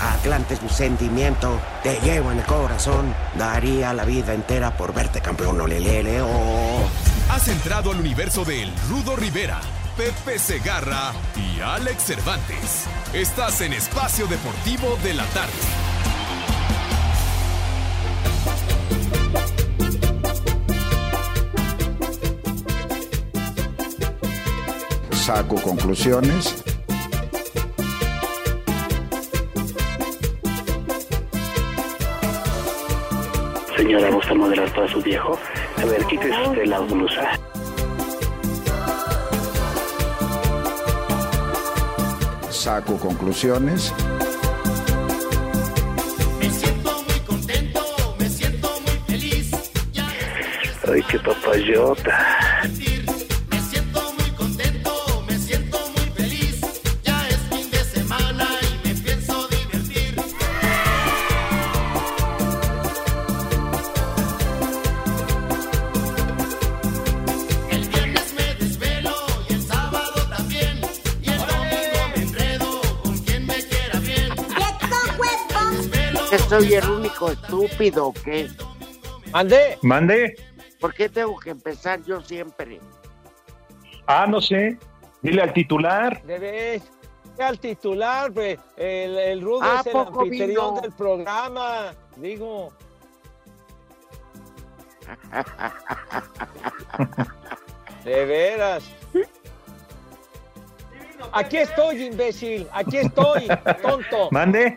Atlante es mi sentimiento, te llevo en el corazón. Daría la vida entera por verte campeón, olelele, oh. Has entrado al universo de El Rudo Rivera, Pepe Segarra y Alex Cervantes. Estás en Espacio Deportivo de la Tarde. Saco conclusiones. Señora, ¿gusta modelar para su viejo? A ver, quítese usted la blusa. Saco conclusiones. Me siento muy contento, me siento muy feliz. Ay, qué papayota. Soy el único estúpido o qué? Mandé. Mandé. ¿Por qué tengo que empezar yo siempre? Ah, no sé. Dile al titular. Debes. Al titular, pues, el, el Rudo ¿A es el anfitrión vino? del programa. Digo. De veras. Aquí estoy, imbécil. Aquí estoy, tonto. Mande.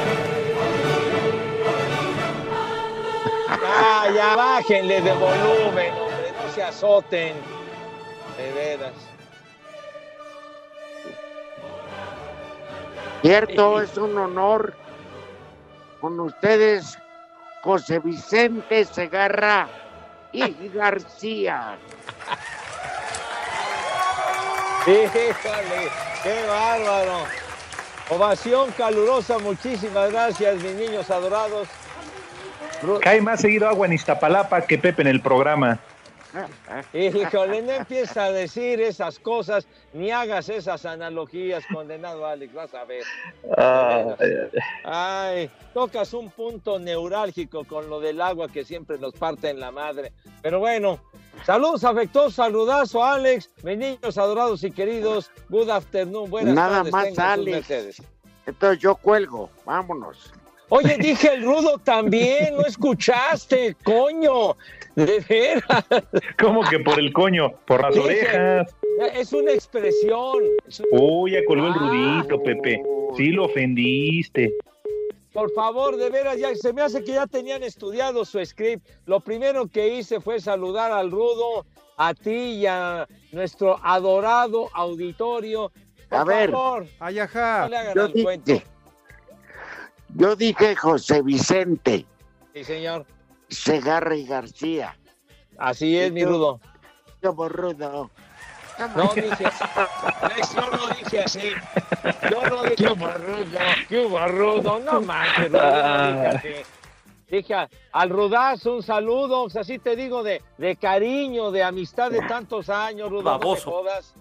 Ah, ya bájenle de volumen, hombre. No se azoten. De veras. Cierto, es un honor con ustedes, José Vicente Segarra y García. Híjole, qué bárbaro. Ovación calurosa, muchísimas gracias, mis niños adorados. Cae más seguido agua en Iztapalapa que Pepe en el programa. Híjole, no empieza a decir esas cosas, ni hagas esas analogías, condenado Alex, vas a ver. Ah, Ay, tocas un punto neurálgico con lo del agua que siempre nos parte en la madre. Pero bueno, saludos afectuosos, saludazo Alex, mis niños adorados y queridos, good afternoon, buenas Nada tardes, más, tengan sus Alex. Entonces yo cuelgo, vámonos. Oye, dije el rudo también, no escuchaste, coño, de veras. ¿Cómo que por el coño? Por las Dije, orejas. Es una expresión. es un- Uy, ya colgó el rudito, Pepe. Sí lo ofendiste. Por favor, de veras, ya se me hace que ya tenían estudiado su script. Lo primero que hice fue saludar al rudo, a ti y a nuestro adorado auditorio. Por A ver. favor, no le hagan Yo al cuento. Yo dije José Vicente Sí, señor. Segarra y García. Así es, mi rudo. Yo borrudo. No dije así. Alex, Yo no dije así. Yo no dije rudo. Qué rudo. No manches, rudo, no dije así. Dije a- al rudazo un saludo, así te digo, de, de cariño, de amistad de tantos años, rudo. Baboso. jodas.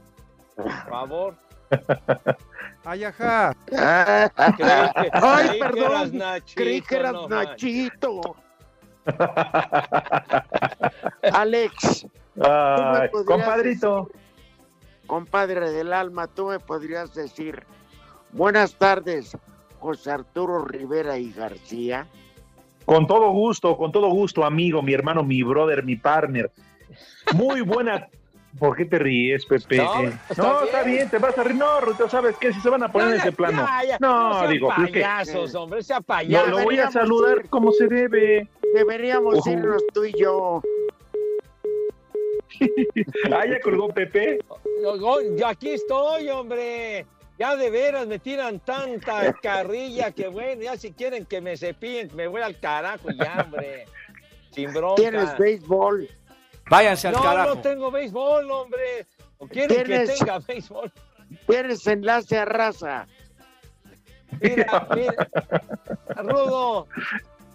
Por favor. Ay, ajá. Que, Ay, que perdón. Nachito, Creí que eras no. Nachito. Alex, Ay, compadrito. compadre del alma, tú me podrías decir, buenas tardes, José Arturo Rivera y García. Con todo gusto, con todo gusto, amigo, mi hermano, mi brother, mi partner. Muy buena. ¿Por qué te ríes, Pepe? No, No, está está, bien. te vas a reír. No, Ruto, ¿sabes qué? Si se van a poner en ese plano. Ya, ya, no, sean digo, es que payasos, hombre, sea no, payaso. lo voy a saludar ir. como se debe. Deberíamos irnos tú y yo. Ah, ya colgó Pepe. No, no, yo aquí estoy, hombre. Ya de veras me tiran tanta carrilla que bueno, ya si quieren que me cepillen, me voy al carajo ya, hombre. Sin bronca. Tienes béisbol. Váyanse al no, carajo. no tengo béisbol, hombre. ¿O quieren que tenga béisbol? Tienes enlace a raza. Mira, mira, Rudo,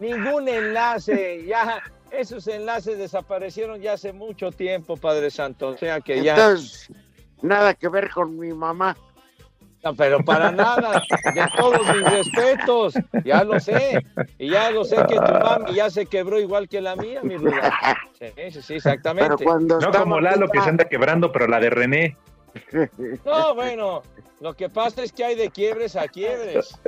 ningún enlace, ya, esos enlaces desaparecieron ya hace mucho tiempo, Padre Santo, o sea que ya, Entonces, nada que ver con mi mamá. No, pero para nada, de todos mis respetos, ya lo sé, y ya lo sé que tu mami ya se quebró igual que la mía, mi Ruda. Sí, sí, sí, Pero exactamente. cuando No como Lalo que se anda quebrando, pero la de René. No, bueno, lo que pasa es que hay de quiebres a quiebres.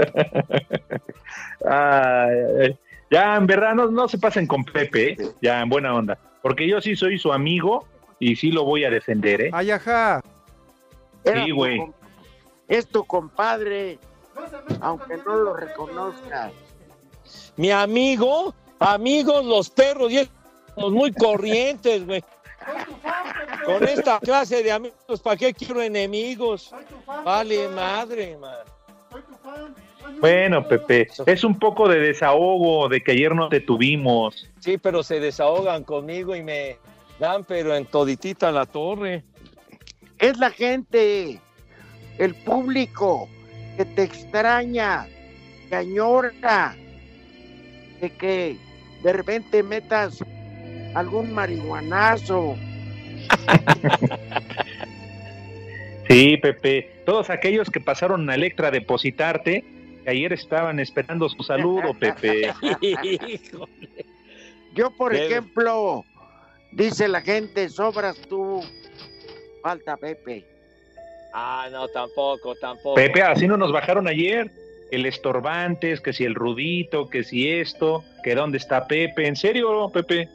Ya, en verdad, no, no se pasen con Pepe, ¿eh? ya, en buena onda. Porque yo sí soy su amigo y sí lo voy a defender, ¿eh? Ay, ajá. Sí, güey. Es tu compadre, aunque no lo reconozcas. Mi amigo, amigos los perros, y los muy corrientes, güey. Con esta clase de amigos, ¿para qué quiero enemigos? Vale, madre, man. Bueno, Pepe, es un poco de desahogo de que ayer no te tuvimos. Sí, pero se desahogan conmigo y me dan, pero en toditita la torre. Es la gente, el público que te extraña, que añora, de que de repente metas algún marihuanazo. Sí, Pepe, todos aquellos que pasaron a Electra a depositarte, que ayer estaban esperando su saludo, Pepe. Yo, por Debe- ejemplo, dice la gente, sobras tú, falta Pepe. Ah, no, tampoco, tampoco. Pepe, así no nos bajaron ayer. El estorbantes, que si el rudito, que si esto, que dónde está Pepe. ¿En serio, Pepe?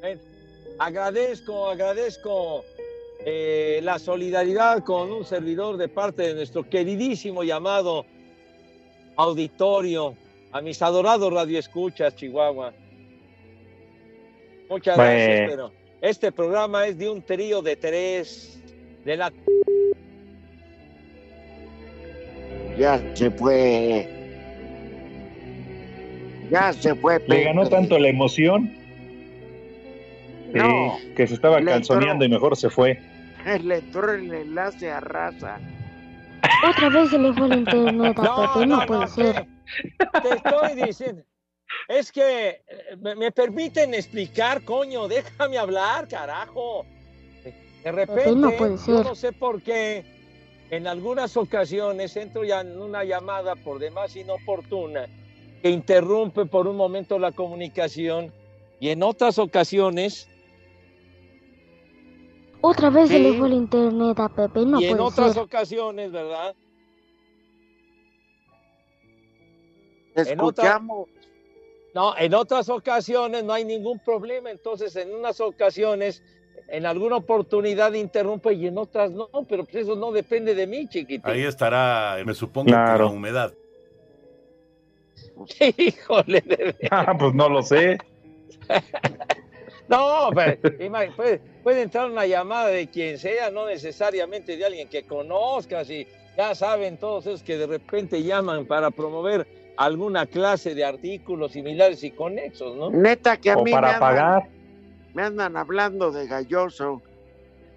Ven, Agradezco, agradezco eh, la solidaridad con un servidor de parte de nuestro queridísimo llamado auditorio, a mis adorados radioescuchas, Chihuahua. Muchas Bueno. gracias, pero este programa es de un trío de tres, de la Ya se fue. Ya se fue. Le ganó tanto la emoción. Sí, No, que se estaba calzoneando y mejor se fue. Le entró el enlace a raza. Otra vez se le fue el internet a No, Pepe, no, no, puede no, ser. Te estoy diciendo. Es que eh, me, me permiten explicar, coño, déjame hablar, carajo. De repente, no puede yo no sé por qué, en algunas ocasiones entro ya en una llamada por demás inoportuna que interrumpe por un momento la comunicación y en otras ocasiones, Otra vez se le fue el internet a Pepe, no y en otras ser. ocasiones, ¿verdad? Te En otra- escuchamos. No, en otras ocasiones no hay ningún problema. Entonces, en unas ocasiones, en alguna oportunidad interrumpe y en otras no. Pero pues eso no depende de mí, chiquitín. Ahí estará, me supongo, Claro. la humedad. Híjole, de. Ah, pues no lo sé. No, pero puede, puede entrar una llamada de quien sea, no necesariamente de alguien que conozcas y ya saben todos esos que de repente llaman para promover alguna clase de artículos similares y conexos, ¿no? Neta que a O mí para me, pagar. Me andan hablando de galloso.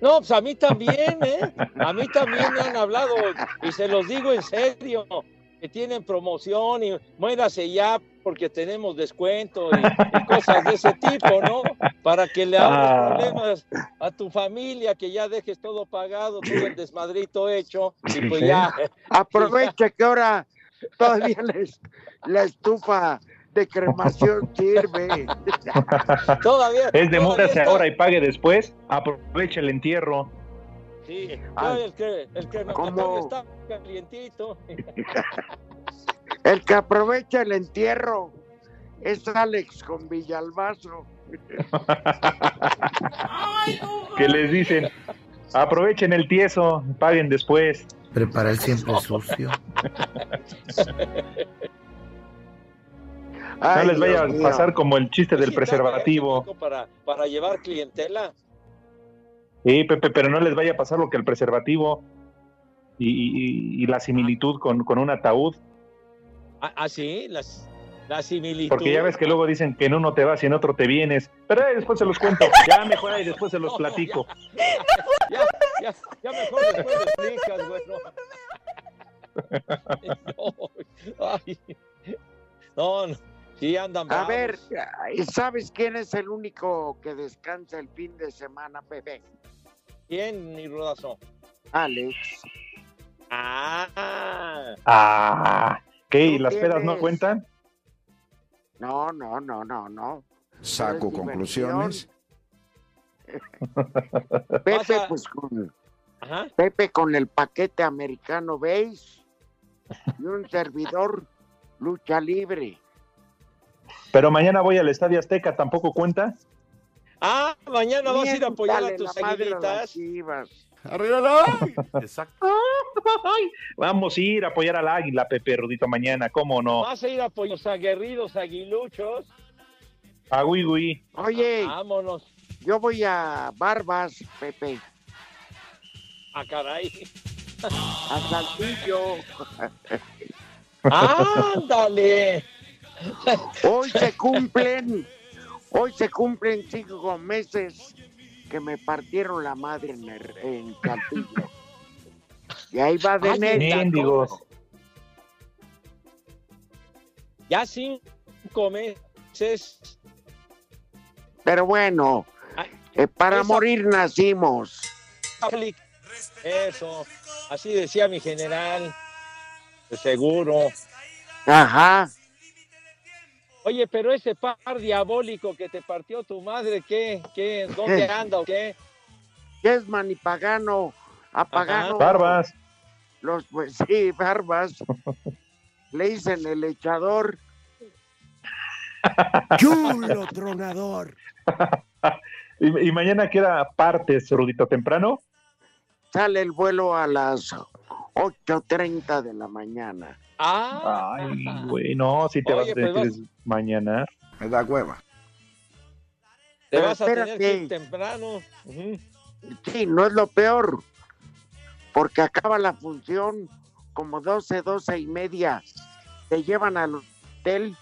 No, pues a mí también, ¿eh? A mí también me han hablado y se los digo en serio. que tienen promoción y muérase ya porque tenemos descuento y, y cosas de ese tipo, ¿no? Para que le hagas Ah. problemas a tu familia, que ya dejes todo pagado, todo el desmadrito hecho y pues Sí. ya. Aprovecha que ahora todavía les- la estufa de cremación sirve. Todavía. Es demórase ahora y pague después. Aprovecha el entierro. Sí, el que el está calientito. El que aprovecha el entierro es Alex con Villalbazo. Que les dicen, aprovechen el tieso, paguen después. Prepara el siempre sucio. No les vaya a pasar como el chiste del Sí, está preservativo. Para, para llevar clientela. Sí, Pepe, pero no les vaya a pasar lo que el preservativo y, y- y la similitud con, con un ataúd. Ah, ah, sí, las, la similitud. Porque ya ves que luego dicen que en uno te vas y en otro te vienes. Pero ahí después se los cuento. Ya mejor ahí después se los No, platico. Ya, ya, ya mejor después explicas, güey. No, no, no, sí andan A bravos. ver, ¿sabes quién es el único que descansa el fin de semana, Pepe? ¿Quién, mi rodazo? Alex. Ah, Ah, ¿qué? ¿Y las pedas no tienes- cuentan? No, no, no, no, no. Saco conclusiones. Pepe, pues con, ajá. Pepe con el paquete americano base y un servidor lucha libre. Pero mañana voy al Estadio Azteca, ¿tampoco cuenta? Ah, mañana vas a ir a apoyar a tus a aguilitas. ¡Arriba la! Exacto. Vamos a ir a apoyar al Águila, Pepe Rudito, mañana, ¿cómo no? Vas a ir a apoyar a los aguerridos aguiluchos. A Gui Gui. Oye, Vámonos. yo voy a Barbas, Pepe, Ah, caray. a Saltillo. Ándale. Hoy se cumplen, hoy se cumplen cinco meses que me partieron la madre en, el- en. Y ahí va de Ay, neta. Mendigos. Ya cinco meses. Pero bueno, eh, para morir nacimos. Eso. Así decía mi general. Seguro. Ajá. Oye, pero ese par diabólico que te partió tu madre, ¿qué? ¿Qué? ¿Dónde ¿Qué? anda o qué? ¿Qué es manipagano? Apagano. Barbas. Los, pues sí, barbas. Le dicen el echador. Chulo tronador. Y, y mañana queda partes, Rudito, temprano. Sale el vuelo a las 8.30 de la mañana. Ah, Ay, güey, no, si te Oye, vas a pues decir mañana. Me da hueva. te pero vas a tener que ir temprano. Sí, no es lo peor. Porque acaba la función como 12, 12 y media. Te llevan al hotel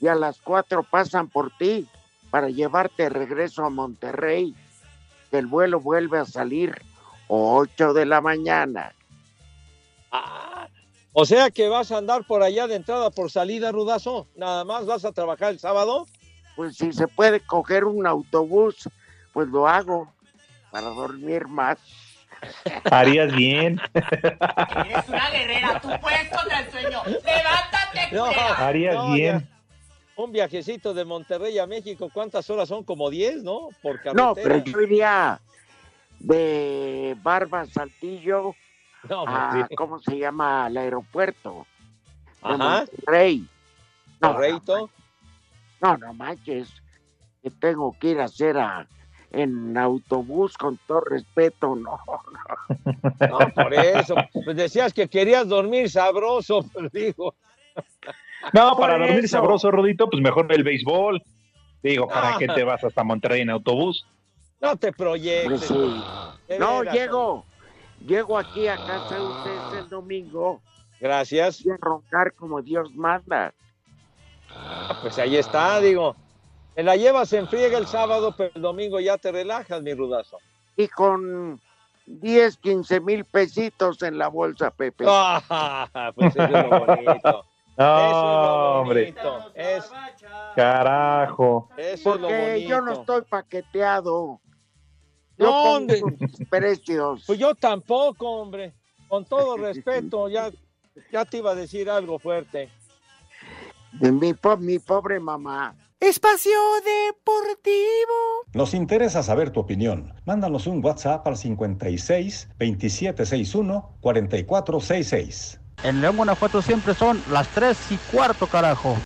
y a las 4 pasan por ti para llevarte de regreso a Monterrey. El vuelo vuelve a salir 8 de la mañana. O sea que vas a andar por allá de entrada por salida, Rudazo. Nada más vas a trabajar el sábado. Pues si se puede coger un autobús, pues lo hago para dormir más. Harías bien. Eres una guerrera, tú puedes contra el sueño. Levántate, No. Harías no, bien. ya. Un viajecito de Monterrey a México, ¿cuántas horas son? Como 10, ¿no? Por carretera. No, pero yo iría de Barba Saltillo No, a, pues sí. ¿cómo se llama? Al aeropuerto de Ajá. Monterrey. No, Correcto. no, no manches. Que tengo que ir a hacer a, en autobús con todo respeto, no. No, por eso. Pues decías que querías dormir sabroso, pero digo. No, para dormir sabroso, Rudito, pues mejor el béisbol. Digo, ¿para Ah. qué te vas hasta Monterrey en autobús? No te Pues proyectes. sí. De No, veras, llego. Llego aquí a casa de ustedes el domingo Gracias. y a roncar como Dios manda. Ah, Pues ahí está, digo. Te la llevas en friega el sábado, pero el domingo ya te relajas, mi rudazo. Y con 10, 15 mil pesitos en la bolsa, Pepe. Ah, pues eso es lo bonito. No, hombre. bonito. Es, Carajo. eso es lo Porque yo no bonito. estoy paqueteado. No, hombre. precios. Pues yo tampoco, hombre. Con todo respeto, ya, ya te iba a decir algo fuerte. De mi, po- mi pobre mamá. Espacio Deportivo. Nos interesa saber tu opinión. Mándanos un WhatsApp al 56 2761 4466. En León, Guanajuato siempre son las 3 y cuarto, carajo.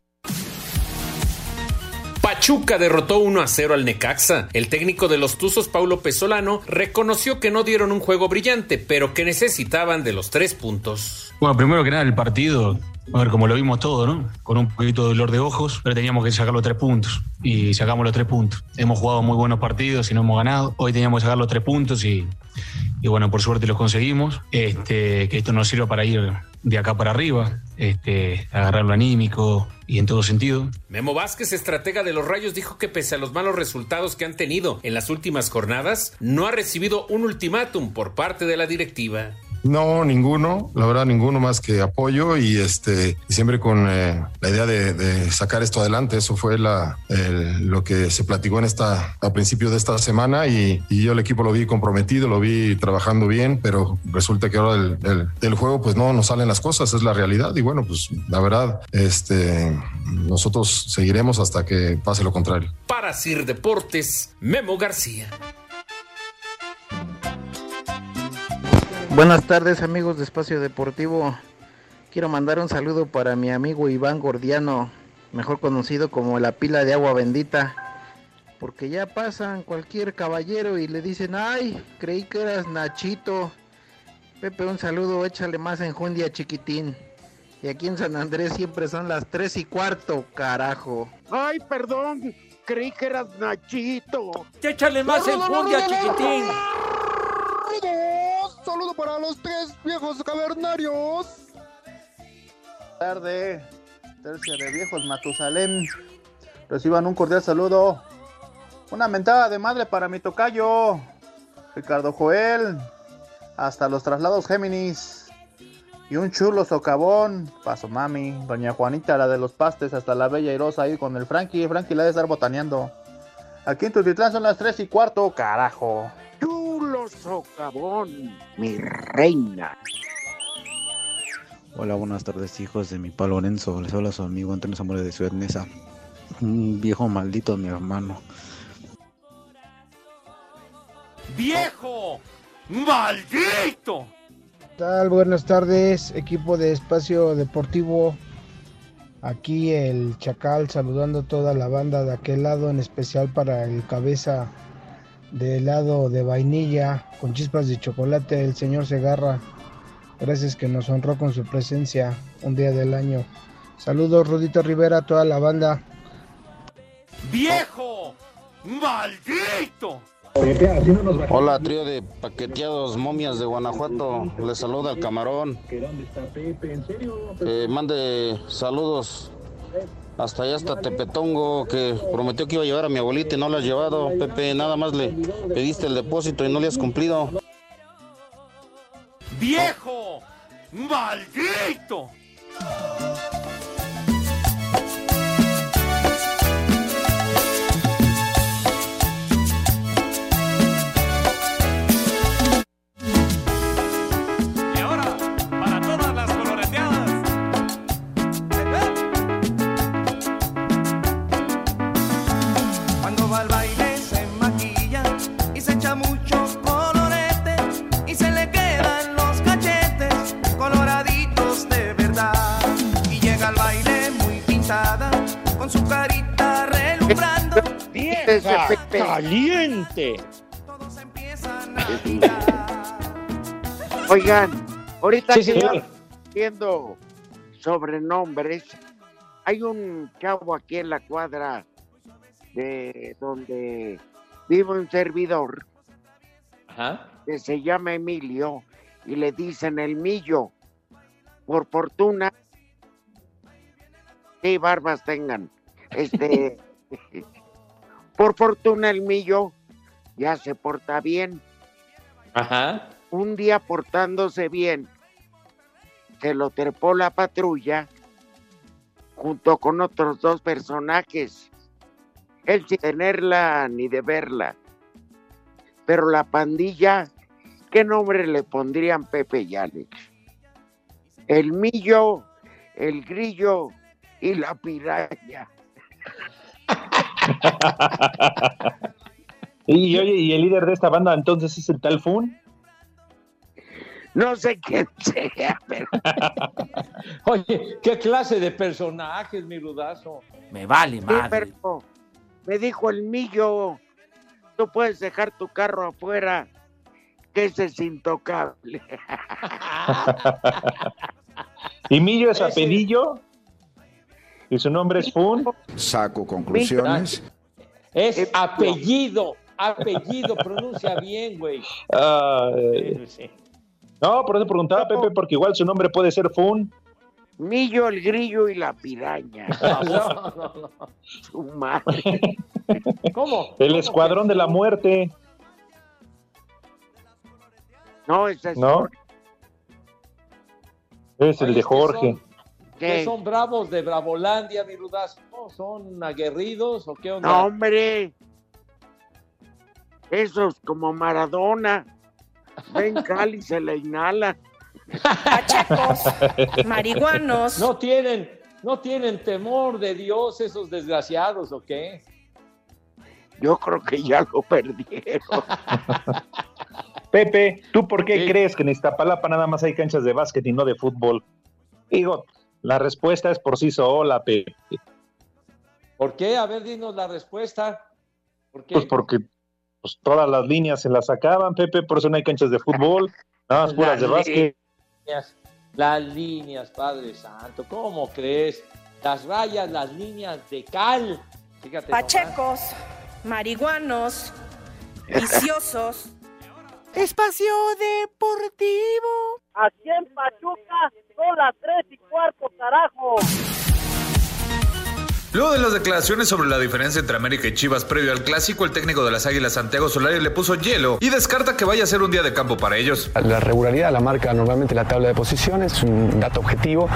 Pachuca derrotó 1 a 0 al Necaxa. El técnico de los Tuzos, Paulo Pesolano, reconoció que no dieron un juego brillante, pero que necesitaban de los tres puntos. Bueno, primero que nada, el partido, a ver, como lo vimos todo, ¿no? Con un poquito de dolor de ojos, pero teníamos que sacar los tres puntos. Y sacamos los tres puntos. Hemos jugado muy buenos partidos y no hemos ganado. Hoy teníamos que sacar los tres puntos y, y bueno, por suerte los conseguimos. Este, que esto nos sirva para ir de acá para arriba, este, agarrar lo anímico y en todo sentido. Memo Vázquez, estratega de los Rayos, dijo que pese a los malos resultados que han tenido en las últimas jornadas, no ha recibido un ultimátum por parte de la directiva. No, ninguno, la verdad ninguno más que apoyo y este siempre con eh, la idea de, sacar esto adelante. Eso fue el- lo que se platicó en esta a principio de esta semana y, yo el equipo lo vi comprometido, lo vi trabajando bien, pero resulta que ahora del, del- del juego pues no nos salen las cosas, es la realidad y bueno pues la verdad este nosotros seguiremos hasta que pase lo contrario. Para Sir Deportes, Memo García. Buenas tardes amigos de Espacio Deportivo. Quiero mandar un saludo para mi amigo Iván Gordiano, mejor conocido como la pila de agua bendita. Porque ya pasan cualquier caballero y le dicen, ay, creí que eras Nachito. Pepe, un saludo, échale más enjundia chiquitín. Y aquí en San Andrés siempre son las tres y cuarto, carajo. Ay, perdón, creí que eras Nachito. Échale más enjundia, chiquitín. Saludo para los tres viejos cavernarios. Tarde, tercia de viejos Matusalén. Reciban un cordial saludo. Una mentada de madre para mi tocayo, Ricardo Joel. Hasta los traslados Géminis. Y un chulo socavón. Paso mami. Doña Juanita, la de los pastes, hasta la bella Irosa ahí con el Frankie. Frankie la de estar botaneando. Aquí en Tutitlán son las tres y cuarto, carajo. Socavón, mi reina. Hola, buenas tardes, hijos de mi pa Lorenzo. Les habla su amigo Antonio Zamora de Ciudad Neza. Un viejo maldito, mi hermano. ¡Viejo! ¡Maldito! ¿Qué tal? Buenas tardes, equipo de Espacio Deportivo. Aquí el Chacal saludando a toda la banda de aquel lado, en especial para el cabeza de helado de vainilla con chispas de chocolate, el señor Segarra. Gracias que nos honró con su presencia un día del año. Saludos, Rudito Rivera, a toda la banda. ¡Viejo! ¡Maldito! Hola, trío de paqueteados momias de Guanajuato. Les saluda el camarón. Eh, mande saludos hasta allá, hasta Tepetongo, que prometió que iba a llevar a mi abuelita y no la has llevado. Pepe, nada más le pediste el depósito y no le has cumplido. ¡Viejo! ¡Maldito! Caliente! Oigan, ahorita Sí, que estamos viendo sobrenombres, hay un chavo aquí en la cuadra de donde vive un servidor que se llama Emilio y le dicen el millo. Por fortuna, sí, barbas tengan. Este, por fortuna el millo ya se porta bien Ajá. Un día portándose bien, se lo trepó la patrulla junto con otros dos personajes. Él sin tenerla ni de verla. Pero la pandilla, ¿qué nombre le pondrían Pepe y Alex? El millo, el grillo y la piraña. Y oye, ¿y el líder de esta banda entonces es el tal Fun? No sé quién sea, pero. Oye, ¿qué clase de personajes, mi rudazo? Me vale Sí, madre. pero me dijo el millo, tú puedes dejar tu carro afuera, que ese es intocable. ¿Y Millo es apellido? ¿Y su nombre es Fun? Saco conclusiones. Es apellido, apellido, pronuncia bien, güey. No, por eso preguntaba Pepe, porque igual su nombre puede ser Fun. Millo, el grillo y la piraña. No, no, no. Su madre. ¿Cómo? El Escuadrón de la Muerte. No, ese es ¿No? Es el Oye, de es que Jorge. son- ¿Qué son bravos de Bravolandia, mi rudazo? ¿Son aguerridos o qué onda? No, hombre. Esos como Maradona. Ven Cali, se le inhala. Pachecos, marihuanos. No tienen, no tienen temor de Dios esos desgraciados, ¿o qué? Yo creo que ya lo perdieron. Pepe, ¿tú por qué crees que en Iztapalapa nada más hay canchas de básquet y no de fútbol? Digo, la respuesta es por sí sola, Pepe. ¿Por qué? A ver, dinos la respuesta. ¿Por qué? Pues porque pues, todas las líneas se las sacaban, Pepe, por eso no hay canchas de fútbol, nada más puras de Las básquet. líneas, las líneas, Padre Santo, ¿cómo crees? Las rayas, las líneas de cal. Fíjate. nomás. Pachecos, marihuanos, viciosos. Espacio Deportivo. Aquí en Pachuca son las tres y cuarto, carajo. Luego de las declaraciones sobre la diferencia entre América y Chivas previo al clásico, el técnico de las Águilas, Santiago Solari, le puso hielo y descarta que vaya a ser un día de campo para ellos. La regularidad la marca normalmente la tabla de posiciones, es un dato objetivo,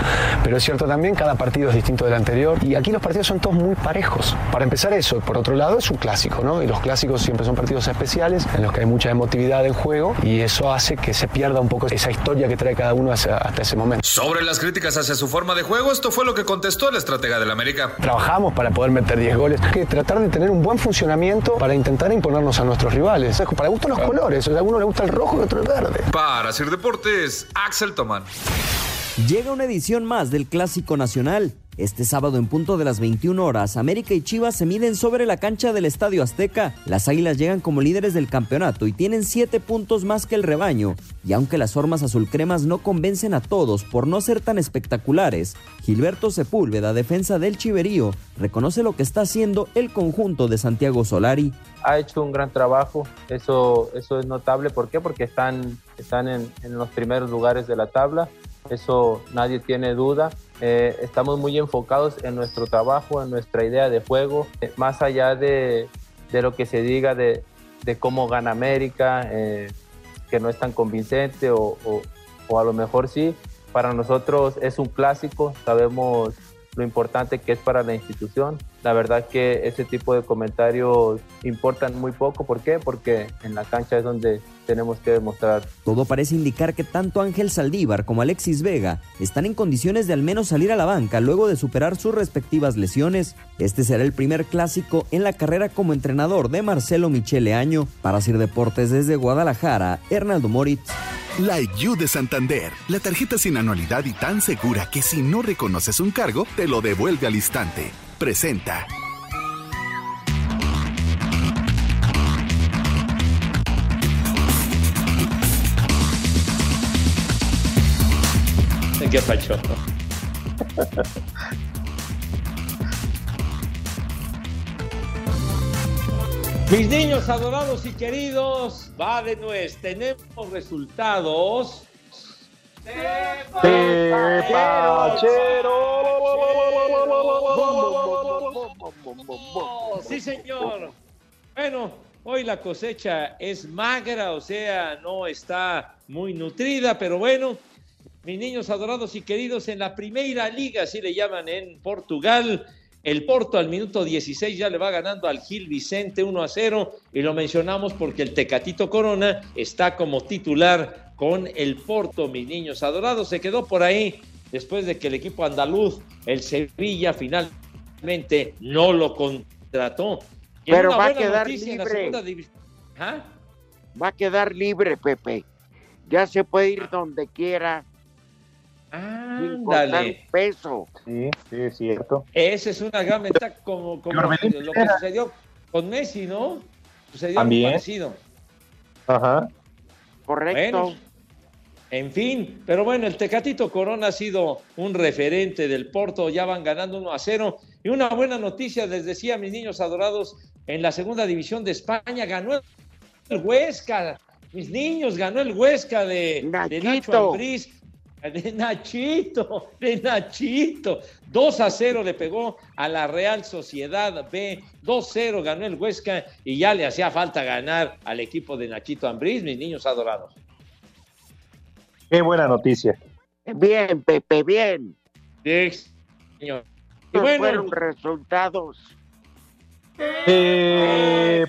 pero es cierto también, cada partido es distinto del anterior y aquí los partidos son todos muy parejos. Para empezar eso, por otro lado es un clásico, ¿no? Y los clásicos siempre son partidos especiales en los que hay mucha emotividad en juego y eso hace que se pierda un poco esa historia que trae cada uno hasta ese momento. Sobre las críticas hacia su forma de juego, esto fue lo que contestó el estratega del América. Trabajamos para poder meter 10 goles, que tratar de tener un buen funcionamiento para intentar imponernos a nuestros rivales. Para gusto los colores, o sea, a uno le gusta el rojo y a otro el verde. Para Sir Deportes, Axel Tomán. Llega una edición más del Clásico Nacional. Este sábado en punto de las 21 horas, América y Chivas se miden sobre la cancha del Estadio Azteca. Las Águilas llegan como líderes del campeonato y tienen 7 puntos más que el rebaño. Y aunque las formas azulcremas no convencen a todos por no ser tan espectaculares, Gilberto Sepúlveda, defensa del Chiverío, reconoce lo que está haciendo el conjunto de Santiago Solari. ha hecho un gran trabajo, eso, eso es notable, ¿por qué? Porque están, están en, en los primeros lugares de la tabla, eso nadie tiene duda. Eh, estamos muy enfocados en nuestro trabajo, en nuestra idea de juego, eh, más allá de, de lo que se diga de, de cómo gana América, eh, que no es tan convincente o, o- o a lo mejor sí. Para nosotros es un clásico, sabemos lo importante que es para la institución. La verdad que ese tipo de comentarios importan muy poco. ¿Por qué? Porque en la cancha es donde tenemos que demostrar Todo parece indicar que tanto Ángel Saldívar como Alexis Vega están en condiciones de al menos salir a la banca luego de superar sus respectivas lesiones. Este será el primer clásico en la carrera como entrenador de Marcelo Michele Año. Para Sir Deportes desde Guadalajara, Hernaldo Moritz. La IU de Santander, la tarjeta sin anualidad y tan segura que si no reconoces un cargo, te lo devuelve al instante. Presenta. ¿Qué pacho? Mis niños adorados y queridos, va de nuez, tenemos resultados. Sí, señor. Bueno, Hoy la cosecha es magra, o sea, no está muy nutrida, pero bueno, mis niños adorados y queridos, en la primera liga, así le llaman en Portugal, el Porto al minuto 16 ya le va ganando al Gil Vicente 1 a 0 y lo mencionamos porque el Tecatito Corona está como titular con el Porto, mis niños adorados. Se quedó por ahí después de que el equipo andaluz, el Sevilla, finalmente no lo contrató. Y Pero va a quedar libre. ¿Ah? Va a quedar libre, Pepe. Ya se puede ir donde quiera. Contar Ándale. peso. Sí, sí, es cierto. Esa es una gran ventaja como, lo que sucedió con Messi, ¿no? Sucedió algo También. parecido. Ajá. Correcto. Bueno, en fin, pero bueno, el Tecatito Corona ha sido un referente del Porto, ya van ganando 1 a 0. Y una buena noticia, les decía mis niños adorados, en la segunda división de España ganó el Huesca, mis niños, ganó el Huesca de, de Nacho. Ambriz, de Nachito, de Nachito. 2 a 0 le pegó a la Real Sociedad B, 2-0 ganó el Huesca y ya le hacía falta ganar al equipo de Nachito Ambriz, mis niños adorados. Qué buena noticia. Bien, Pepe, bien. Sí, señor. Y bueno, fueron resultados. Eh.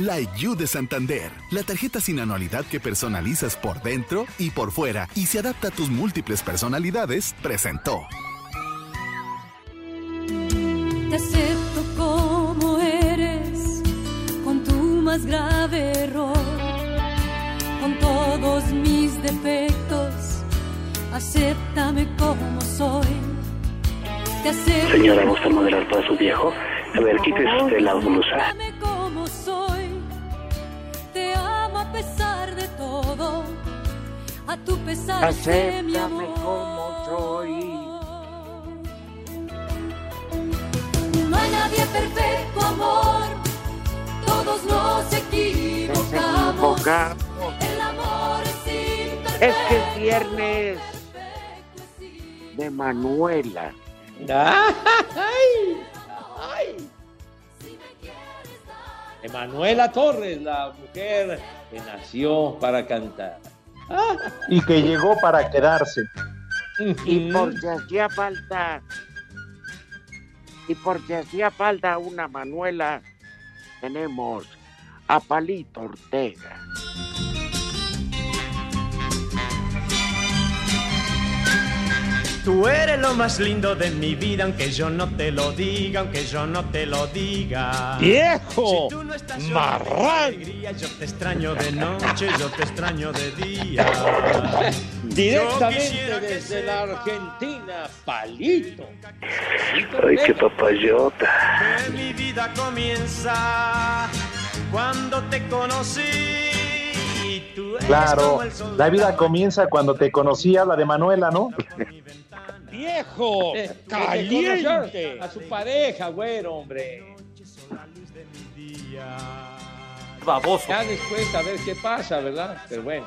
La IU de Santander, la tarjeta sin anualidad que personalizas por dentro y por fuera y se adapta a tus múltiples personalidades, presentó. Te acepto como eres, con tu más grave error, con todos mis defectos. Acéptame como soy. Te acepto Señora, ¿gusta moderar para su viejo? A ver, quítese usted la blusa. A tu pesar sé mi Acéptame amor. como soy. No hay nadie perfecto, amor. Todos nos equivocamos. Equivocamos. El amor es imperfecto. Es que es viernes de Manuela. ¡Ay! ¡Ay! Emanuela Torres, la mujer que nació para cantar. Y que llegó para quedarse. Y por si hacía falta, y por si hacía falta una Manuela, tenemos a Palito Ortega. Tú eres lo más lindo de mi vida, aunque yo no te lo diga, aunque yo no te lo diga. ¡Viejo! Si tú no estás, yo te extraño de noche, yo te extraño de día. Yo Directamente quisiera que desde la Argentina, Palito. Ay, qué papayota. Que mi vida comienza cuando te conocí. Claro, la vida comienza cuando te conocí, habla de Manuela, ¿no? ¡Viejo! ¡Caliente! A su pareja, güero, hombre. Baboso. Ya después a ver qué pasa, ¿verdad? Pero bueno.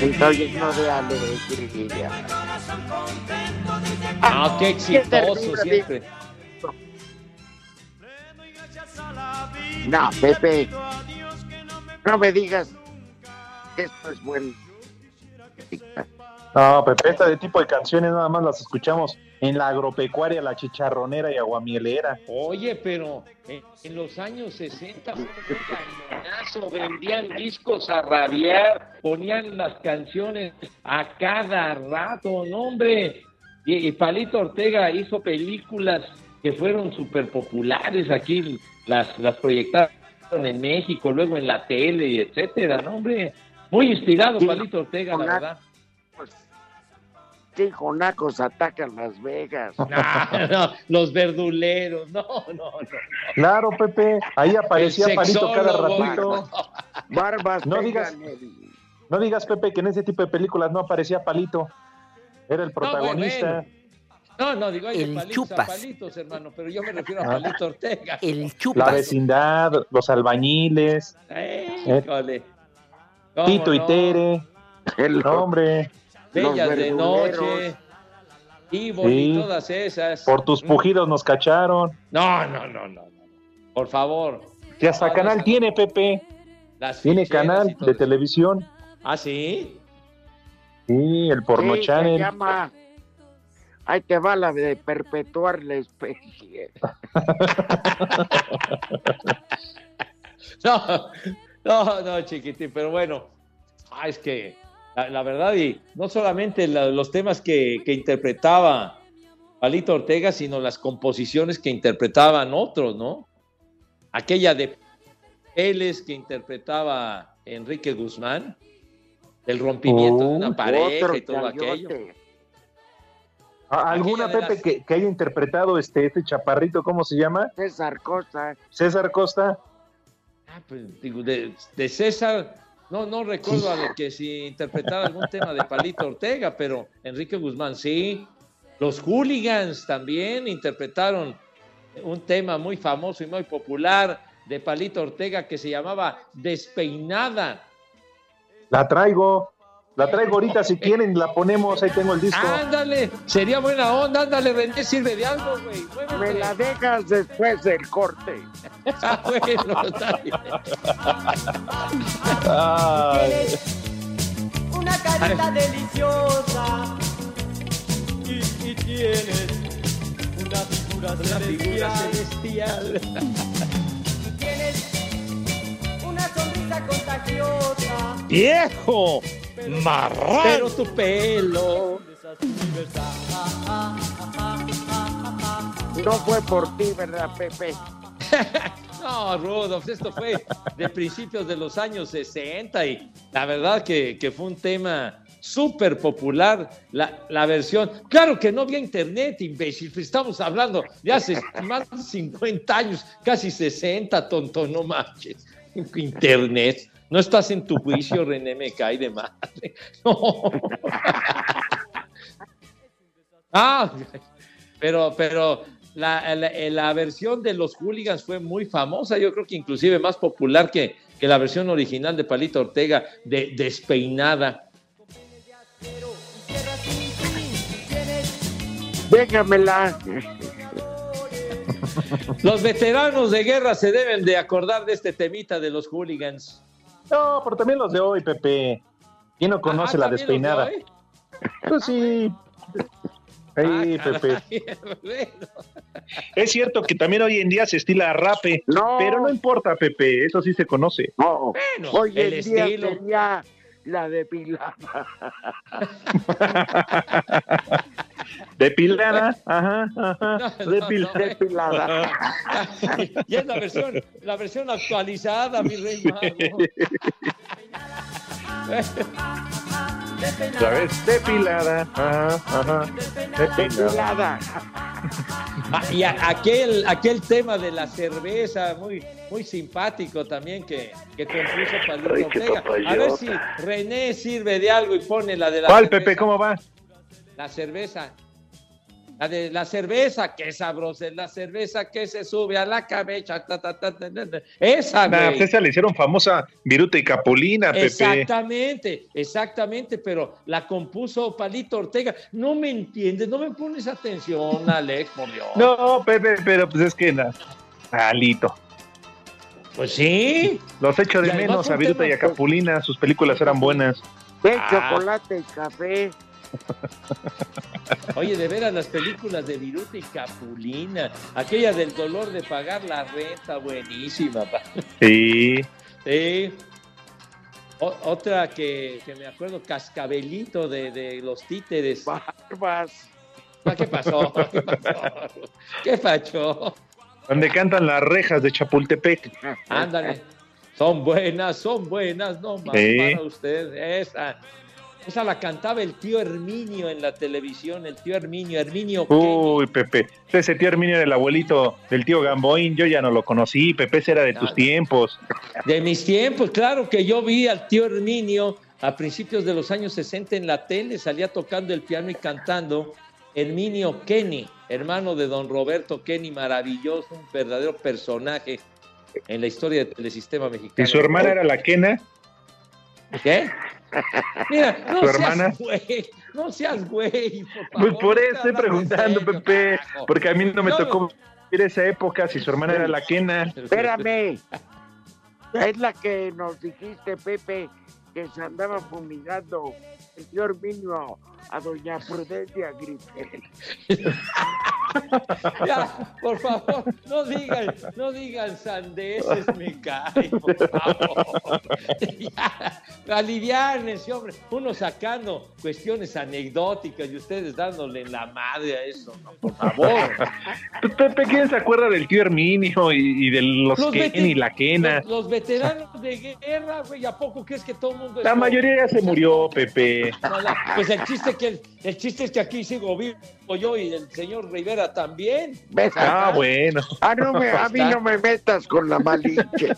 Estoy lleno de alegría. Ah, qué exitoso siempre. No, Pepe, no me digas que esto es bueno. No, Pepe, este tipo de canciones nada más las escuchamos en la agropecuaria, la chicharronera y aguamielera. Oye, pero en, en los años 60 fue un cañonazo, vendían discos a rabiar, ponían las canciones a cada rato, no hombre. Y, y Palito Ortega hizo películas que fueron súper populares aquí, las, las proyectaron en México, luego en la tele, y etcétera, no hombre. Muy inspirado Palito Ortega, la verdad. Sí, Jonacos atacan Las Vegas. No, no, los verduleros, no, no, no. Claro, Pepe, ahí aparecía Palito cada ratito. Barbas, No digas, no digas, Pepe, que en ese tipo de películas no aparecía Palito. Era el protagonista. bueno. No, no, digo, El palitos chupas. a palitos, hermano, pero yo me refiero a Ah. Palito Ortega. El La vecindad, los albañiles, Eh, híjole. ¿Cómo Tito y no? Tere. El No, hombre. Bellas de noche. Ivo y todas esas. Por tus pujidos nos cacharon. No, no, no, no. no. Por favor. Ya hasta canal tiene, Pepe. Las Tiene canal de eso. televisión. ¿Ah, sí? Sí, el porno Sí, se channel. llama. Ahí te va la de perpetuar la especie. No, no, no, chiquitín, pero bueno, ah, es que la, la verdad, y no solamente la- los temas que, que interpretaba Palito Ortega, sino las composiciones que interpretaban otros, ¿no? Aquella de Vélez que interpretaba Enrique Guzmán, el rompimiento de una pareja y todo aquello. Ah, ¿Alguna, Pepe, las- que, que haya interpretado este, este chaparrito, cómo se llama? César Costa. César Costa. Ah, pues, digo, de, de César, no, no recuerdo a que si interpretaba algún tema de Palito Ortega, pero Enrique Guzmán sí. Los hooligans también interpretaron un tema muy famoso y muy popular de Palito Ortega que se llamaba Despeinada. La traigo. La traigo ahorita, si quieren, la ponemos. Ahí tengo el disco. Ándale, sería buena onda, ándale, René, sirve de algo, güey. Me la dejas después del corte. Ah, bueno, está bien. Ay. Una carita deliciosa y, y tienes una figura Una figura celestial. celestial. Y tienes una sonrisa contagiosa. ¡Viejo! ¡Marrán! Pero tu pelo. No fue por ti, ¿verdad, Pepe? No, Rudolf, esto fue de principios de los años 60 y la verdad que, que fue un tema súper popular, la, la versión. Claro que no había internet, imbécil, pues estamos hablando de hace más de 50 años, casi 60, tonto, no manches. Internet. No estás en tu juicio, René, me cae de madre. No. Ah, pero, pero la, la- la versión de los hooligans fue muy famosa, yo creo que inclusive más popular que, que la versión original de Palito Ortega de Despeinada. Déjamela. Los veteranos de guerra se deben de acordar de este temita de los hooligans. No, pero también los de hoy, Pepe. ¿Quién no conoce Ah, la ¿también los de despeinada? Pues sí. Ahí, Ah, Pepe. caray. Es cierto que también hoy en día se estila rape, No. pero no importa, Pepe, eso sí se conoce. No, Bueno, hoy el en día estilo. sería la depilada. Depilada, ajá, ajá. No, Depil- no. Depilada. y es la versión, la versión actualizada, mi rey mago. ¿Sabes? Depilada, ajá, ajá. Depilada. Depilada. Ah, y a- aquel, aquel tema de la cerveza, muy, muy simpático también que, que compuso Palito Ortega. A ver si. René sirve de algo y pone la de la ¿Cuál, cerveza. Pepe? ¿Cómo va? La cerveza. La de la cerveza, qué sabrosa es la cerveza que se sube a la cabeza. ta, ta, ta, ta, ta, ta. Esa, Nah, güey. esa le hicieron famosa Viruta y Capulina, Pepe. Exactamente, exactamente, pero la compuso Palito Ortega. No me entiendes, no me pones atención, Alex, por Dios. No, Pepe, pero pues es que na- Alito. Pues sí. Los echo de menos a Viruta tema- y a Capulina, sus películas eran buenas. De Ah. chocolate y café. Oye, de veras, las películas de Viruta y Capulina, aquella del dolor de pagar la renta, buenísima. pa. Sí. Sí. O- otra que, que me acuerdo, Cascabelito de, de los títeres. Barbas. Ah, ¿Qué pasó? ¿Qué pasó? ¿Qué? Donde cantan las rejas de Chapultepec. Ándale. Son buenas, son buenas, no más Sí. para usted. Esa, esa la cantaba el tío Herminio en la televisión, el tío Herminio, Herminio. Uy, Pepe. Ese tío Herminio era el abuelito del tío Gamboín. Yo ya no lo conocí. Pepe, ese era de tus tiempos. De mis tiempos, claro que yo vi al tío Herminio a principios de los años 60 en la tele, salía tocando el piano y cantando. Herminio Kenny, hermano de don Roberto Kenny, maravilloso, un verdadero personaje en la historia del telesistema mexicano. Y su hermana era la Quena. ¿Qué? Mira, no ¿Tu seas hermana? güey, no seas güey, por Pues por eso estoy preguntando, serio, Pepe, carajo. porque a mí no me No, tocó vivir esa época si su hermana era la quena. Espérame. Es la que nos dijiste, Pepe, que se andaba fumigando señor Minio a doña Prudencia Gripel. Ya, por favor, no digan, no digan sandeces, me cae, por favor. Ya, aliviárnense, hombre. Uno sacando cuestiones anecdóticas y ustedes dándole la madre a eso, no, por favor. Pepe, ¿quién se acuerda del tío Herminio y, y de los, Los Ken y la quena? Los, los veteranos de guerra, güey, ¿a poco crees que todo el mundo La mayoría ya se murió, Pepe. No, la- pues el chiste, que, el chiste es que aquí sigo vivo yo y el señor Rivera también. Ah, bueno. Ah, no me, a mí no me metas con la malinche.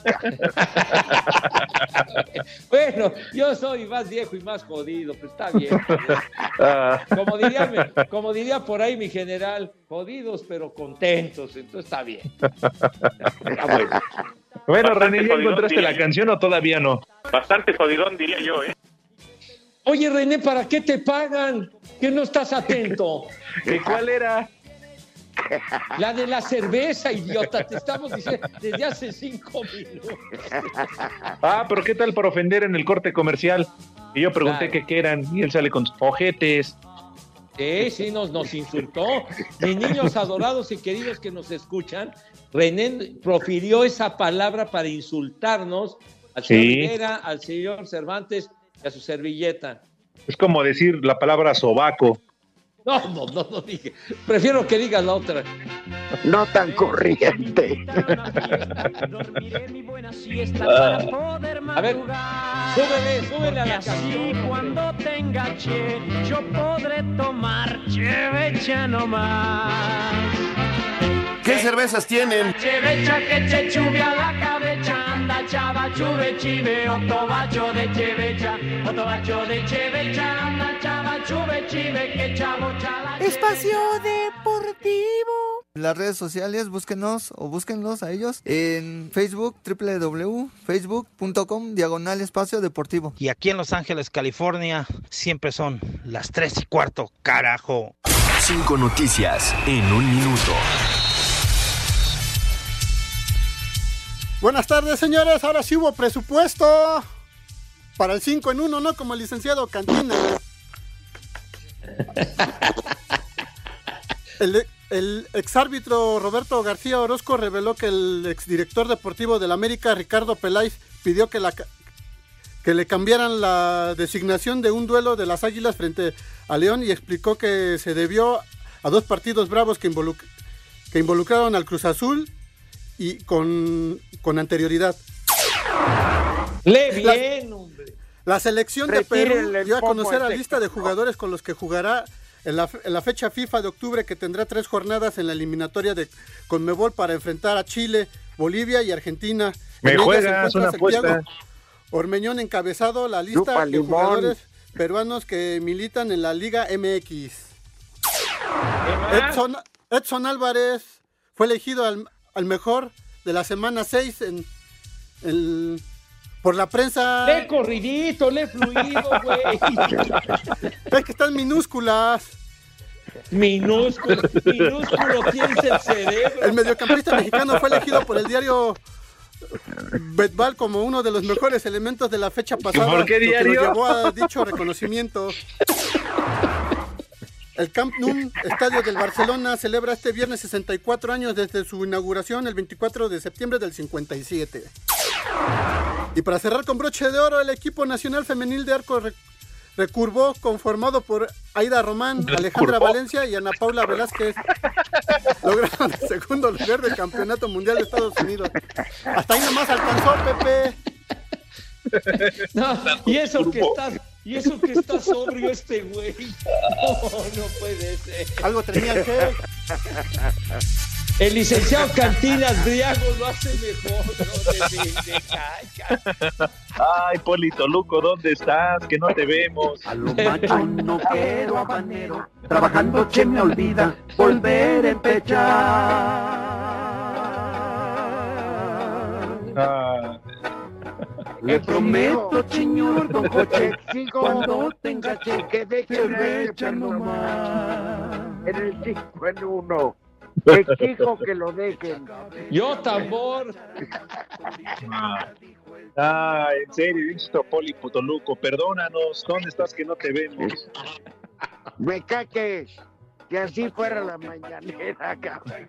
Bueno, yo soy más viejo y más jodido, pues está bien. Como diría, como diría por ahí mi general, jodidos pero contentos, entonces está bien. Bueno, Bastante René, ¿ya encontraste la canción o todavía no? Bastante jodidón, diría yo, ¿eh? Oye, René, ¿para qué te pagan? Que no estás atento. ¿Qué cuál era? La de la cerveza, idiota, te estamos diciendo desde hace cinco minutos. Ah, pero ¿qué tal por ofender en el corte comercial? Y yo pregunté Claro. qué eran y él sale con ojetes. Sí, sí, nos, nos insultó. Mis niños adorados y queridos que nos escuchan, René profirió esa palabra para insultarnos al señor Sí. Rivera, al señor Cervantes y a su servilleta. Es como decir la palabra sobaco. No, no, no, no dije. Prefiero que digas la otra. No tan corriente. A ver, súbele, súbele a la Así cuando tenga che, yo podré tomar chevecha nomás. ¿Qué cervezas tienen? Chevecha que che chubia la cabeza, anda chava chuve chive, otro bacho de chevecha, otro bacho de chevecha, anda chava chuve chive, que chavo chala. Espacio Deportivo. Las redes sociales, búsquenos o búsquenlos a ellos en Facebook, www.facebook.com, diagonal espacio deportivo. Y aquí en Los Ángeles, California, siempre son las 3 y cuarto, carajo. Cinco noticias en un minuto. Buenas tardes, señores. Ahora sí hubo presupuesto para el 5 en 1, ¿no? Como el licenciado Cantina. El, el exárbitro Roberto García Orozco reveló que el exdirector deportivo del América, Ricardo Peláez, pidió que, la, ca- que le cambiaran la designación de un duelo de las Águilas frente a León y explicó que se debió a dos partidos bravos que, involuc- que involucraron al Cruz Azul y con, con anterioridad. Lee bien, hombre. La selección de Perú dio a conocer la lista de jugadores con los que jugará en la, en la fecha FIFA de octubre que tendrá tres jornadas en la eliminatoria de Conmebol para enfrentar a Chile, Bolivia y Argentina. Me En juegas una Santiago apuesta. Ormeñón encabezado la lista de limón. jugadores peruanos que militan en la Liga MX. Edson, Edson Álvarez fue elegido al, al mejor de la semana 6 en, en- por la prensa. Lee corridito, lee fluido, güey. Es que están minúsculas. Minúsculo, minúsculo tienes el cerebro. El mediocampista mexicano fue elegido por el diario Betbal como uno de los mejores elementos de la fecha pasada. ¿Por qué lo que lo diario? llevó a dicho reconocimiento. El Camp Nou, estadio del Barcelona, celebra este viernes 64 años desde su inauguración el 24 de septiembre del 57. Y para cerrar con broche de oro, el equipo nacional femenil de arco re- recurvó, conformado por Aida Román, Alejandra. Valencia y Ana Paula Velázquez, lograron el segundo lugar del Campeonato Mundial de Estados Unidos. Hasta ahí nomás alcanzó, Pepe. No, y eso que estás, y eso que está sobrio este güey. No, no puede ser. Algo tenía que. El licenciado Cantinas Briago lo hace mejor, no de, de- de caca. Ay, Polito Luco, ¿dónde estás? Que no te vemos. A lo macho no quiero habanero, trabajando che me olvida volver a empechar. Ah, Le prometo, señor Don Coche, cuando tenga que que dejen a este fecha nomás. en el 5 en 1. Exijo que lo dejen. Yo tambor. Ah, en serio, Víctor Poli Potoluco, perdónanos, ¿dónde estás que no te vemos? Me caques. Que así fuera la mañanera, cabrón.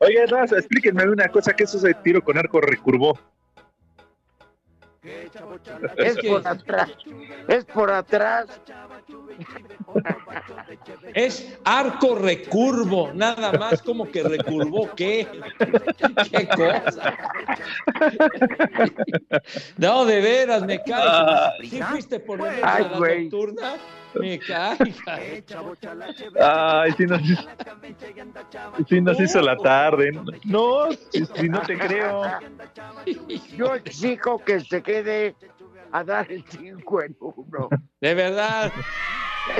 Nada más, explíquenme una cosa, ¿qué es eso de tiro con arco recurvó? Es por atrás. Es por atrás. Es arco recurvo, nada más como que recurvó, ¿qué? ¿Qué cosa? No, de veras, me cae. ¿Sí fuiste por la Ay, nocturna? Me cae. Ay, si nos, si nos hizo la tarde. No, si, si no te creo. Yo exijo que se quede a dar el 5 en 1. De verdad.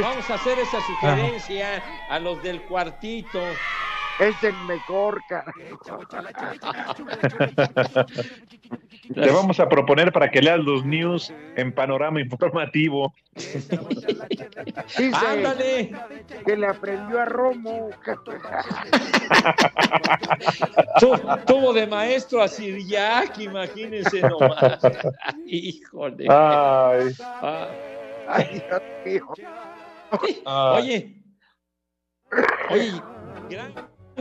Vamos a hacer esa sugerencia a los del cuartito. Es el mejor, carajo. Te vamos a proponer para que leas los news en panorama informativo. Dice Ándale. que le aprendió a Romo. Tu- Tuvo de maestro a Siriac, imagínense nomás. Híjole. Ay. Ah, Ay, Dios mío. Ay. Oye, oye, gran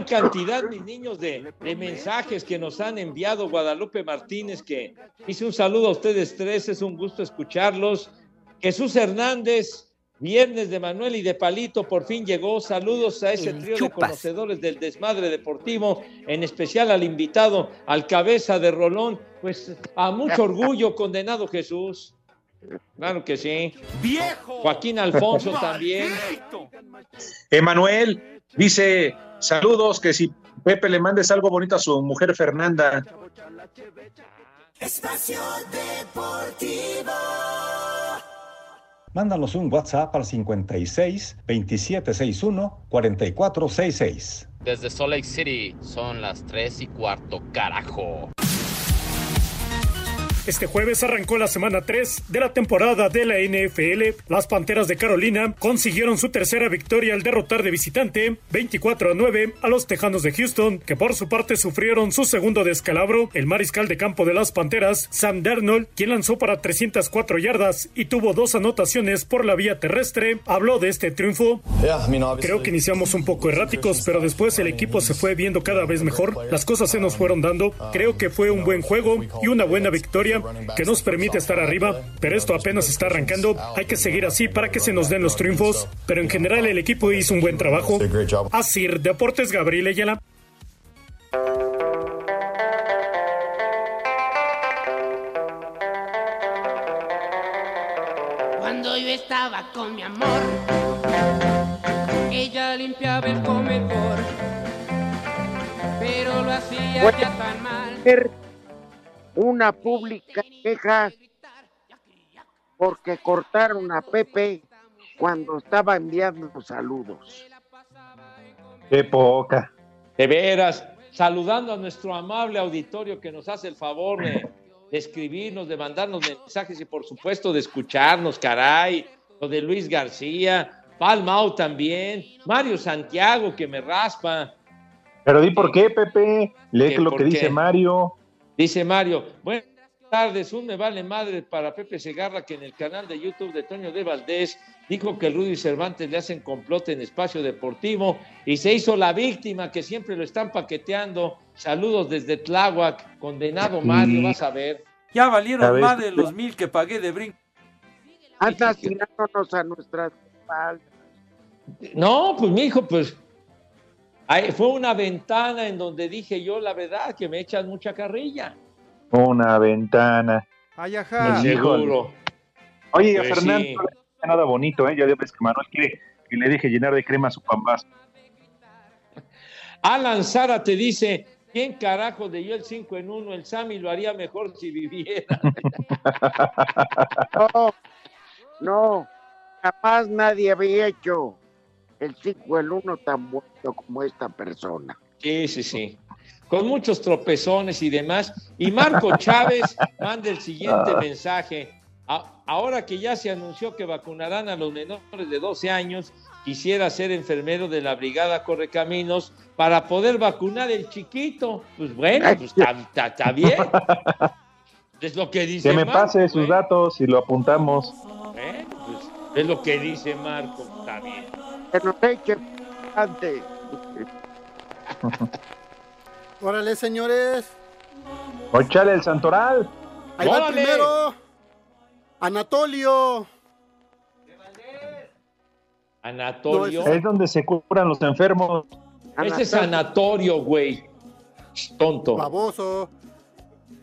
cantidad, mis niños, de, de mensajes que nos han enviado Guadalupe Martínez, que hice un saludo a ustedes tres, es un gusto escucharlos. Jesús Hernández, viernes de Manuel y de Palito, por fin llegó. Saludos a ese trío de conocedores del desmadre deportivo, en especial al invitado, al cabeza de Rolón. Pues a mucho orgullo, condenado Jesús. Claro que sí. ¡Viejo! Joaquín Alfonso también. Emanuel dice: Saludos, que si Pepe le mandes algo bonito a su mujer Fernanda. Espacio Deportivo. Mándanos un WhatsApp al 56 2761 4466. Desde Salt Lake City son las 3 y cuarto, carajo. Este jueves arrancó la semana 3 de la temporada de la NFL. Las Panteras de Carolina consiguieron su tercera victoria al derrotar de visitante 24 a 9 a los Tejanos de Houston, que por su parte sufrieron su segundo descalabro. El mariscal de campo de las Panteras, Sam Darnold, quien lanzó para 304 yardas y tuvo dos anotaciones por la vía terrestre, habló de este triunfo. Creo que iniciamos un poco erráticos, pero después el equipo se fue viendo cada vez mejor. Las cosas se nos fueron dando. Creo que fue un buen juego y una buena victoria que nos permite estar arriba, pero esto apenas está arrancando. Hay que seguir así para que se nos den los triunfos, pero en general el equipo hizo un buen trabajo. Así, Deportes Gabriel Ayala. Cuando yo estaba con mi amor, ella limpiaba el comedor, pero lo hacía ya tan mal. Una pública queja porque cortaron a Pepe cuando estaba enviando saludos. Qué poca. De veras, saludando a nuestro amable auditorio que nos hace el favor de, de escribirnos, de mandarnos mensajes y por supuesto de escucharnos, caray. Lo de Luis García, Palmao también, Mario Santiago que me raspa. Pero di por qué, Pepe. Lee ¿Qué, lo que dice? Mario. Dice Mario, buenas tardes, un me vale madre para Pepe Segarra que en el canal de YouTube de Toño de Valdés dijo que Rudy Cervantes le hacen complot en espacio deportivo y se hizo la víctima que siempre lo están paqueteando. Saludos desde Tláhuac, condenado Mario, vas a ver. Ya valieron ver. más de los mil que pagué de brinco. Anda tirándonos a nuestras espaldas. No, pues mi hijo, pues ahí fue una ventana en donde dije yo la verdad que me echan mucha carrilla. Una ventana. Ay, ajá. Seguro. Oye, a Pues Fernando sí. no le nada bonito, ¿eh? Ya ves que Manuel quiere que le deje llenar de crema su pambazo. Alan Sara te dice, ¿quién carajo dio el 5 en 1? El Sammy lo haría mejor si viviera. No, no, jamás nadie había hecho el 5 el 1 tan bueno como esta persona. Sí, sí, sí. con muchos tropezones y demás. Y Marco Chávez manda el siguiente Ah. mensaje. A- ahora que ya se anunció que vacunarán a los menores de 12 años, quisiera ser enfermero de la Brigada Correcaminos para poder vacunar el chiquito. Pues bueno, pues está, bien. Es lo que dice Que me Marco, pase sus ¿eh? datos y lo apuntamos. Bueno, pues, es lo que dice Marco, está bien. Que nos eche antes. Órale, señores. Ochale el santoral. Ahí va el primero. Anatolio. Anatorio. Es donde se curan los enfermos. Ese es sanatorio, güey. Tonto. Baboso.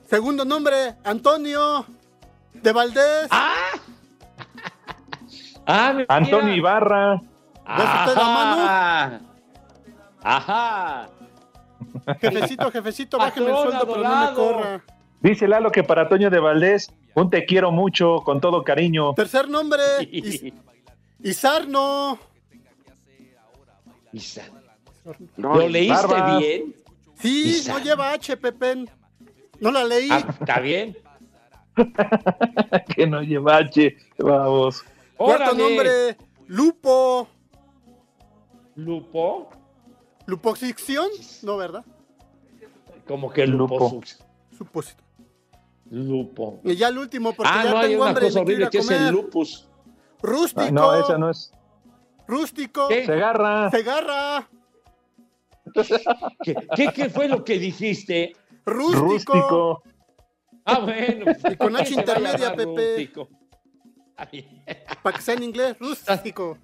Segundo nombre, Antonio. De Valdés. Ah, mira. Antonio Ibarra. ¿Ves usted la mano? Ajá. Jefecito, jefecito, bájeme el sueldo, pero no me corra. Dice Lalo que para Toño de Valdés, un te quiero mucho, con todo cariño. Tercer nombre, Is- Isarno. ¿Lo leíste bien? Sí, no lleva H, Pepen. No la leí. Ah, ¿Está bien? que no lleva H. Vamos. Cuarto nombre, Lupo. ¿Lupo? ¿Lupoxicción? No, ¿verdad? Como que lupo. Lupo. Supósito. Lupo. Y ya el último, porque Ah, ya no, hay tengo una hambre y cosa horrible que es el lupus. Rústico. Ah, no, esa no es. Rústico. ¿Qué? Segarra. Segarra. ¿Qué, qué, qué fue lo que dijiste? Rústico. Rústico. Ah, bueno. Y con H Se intermedia, Pepe. rústico. Para que sea en inglés, rústico.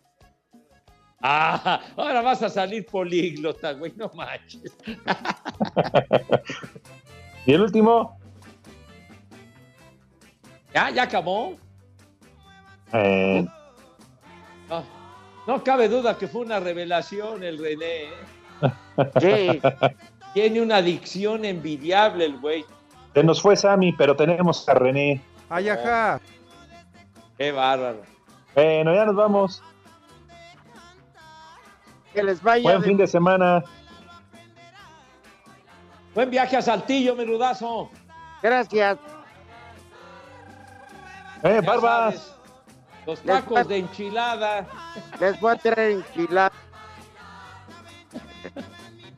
Ah, ahora vas a salir políglota, güey, no manches. Y el último. ¿Ya? ¿Ya acabó? eh, No, no cabe duda que fue una revelación el René. ¿eh? Sí. Tiene una adicción envidiable el güey. se nos fue Sammy, pero tenemos a René. Ay, ajá. Qué bárbaro. Bueno, ya nos vamos. Que les vaya Buen de- fin de semana. Buen viaje a Saltillo, mi rudazo. Gracias. Eh, Ya Barbas. sabes, Los tacos de enchilada. Les voy a traer enchilada.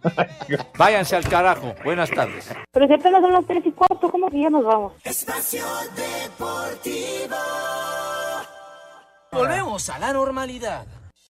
Váyanse al carajo. Buenas tardes. Pero si apenas son las tres y cuarto, ¿cómo que ya nos vamos? Espacio Deportivo. Volvemos a la normalidad.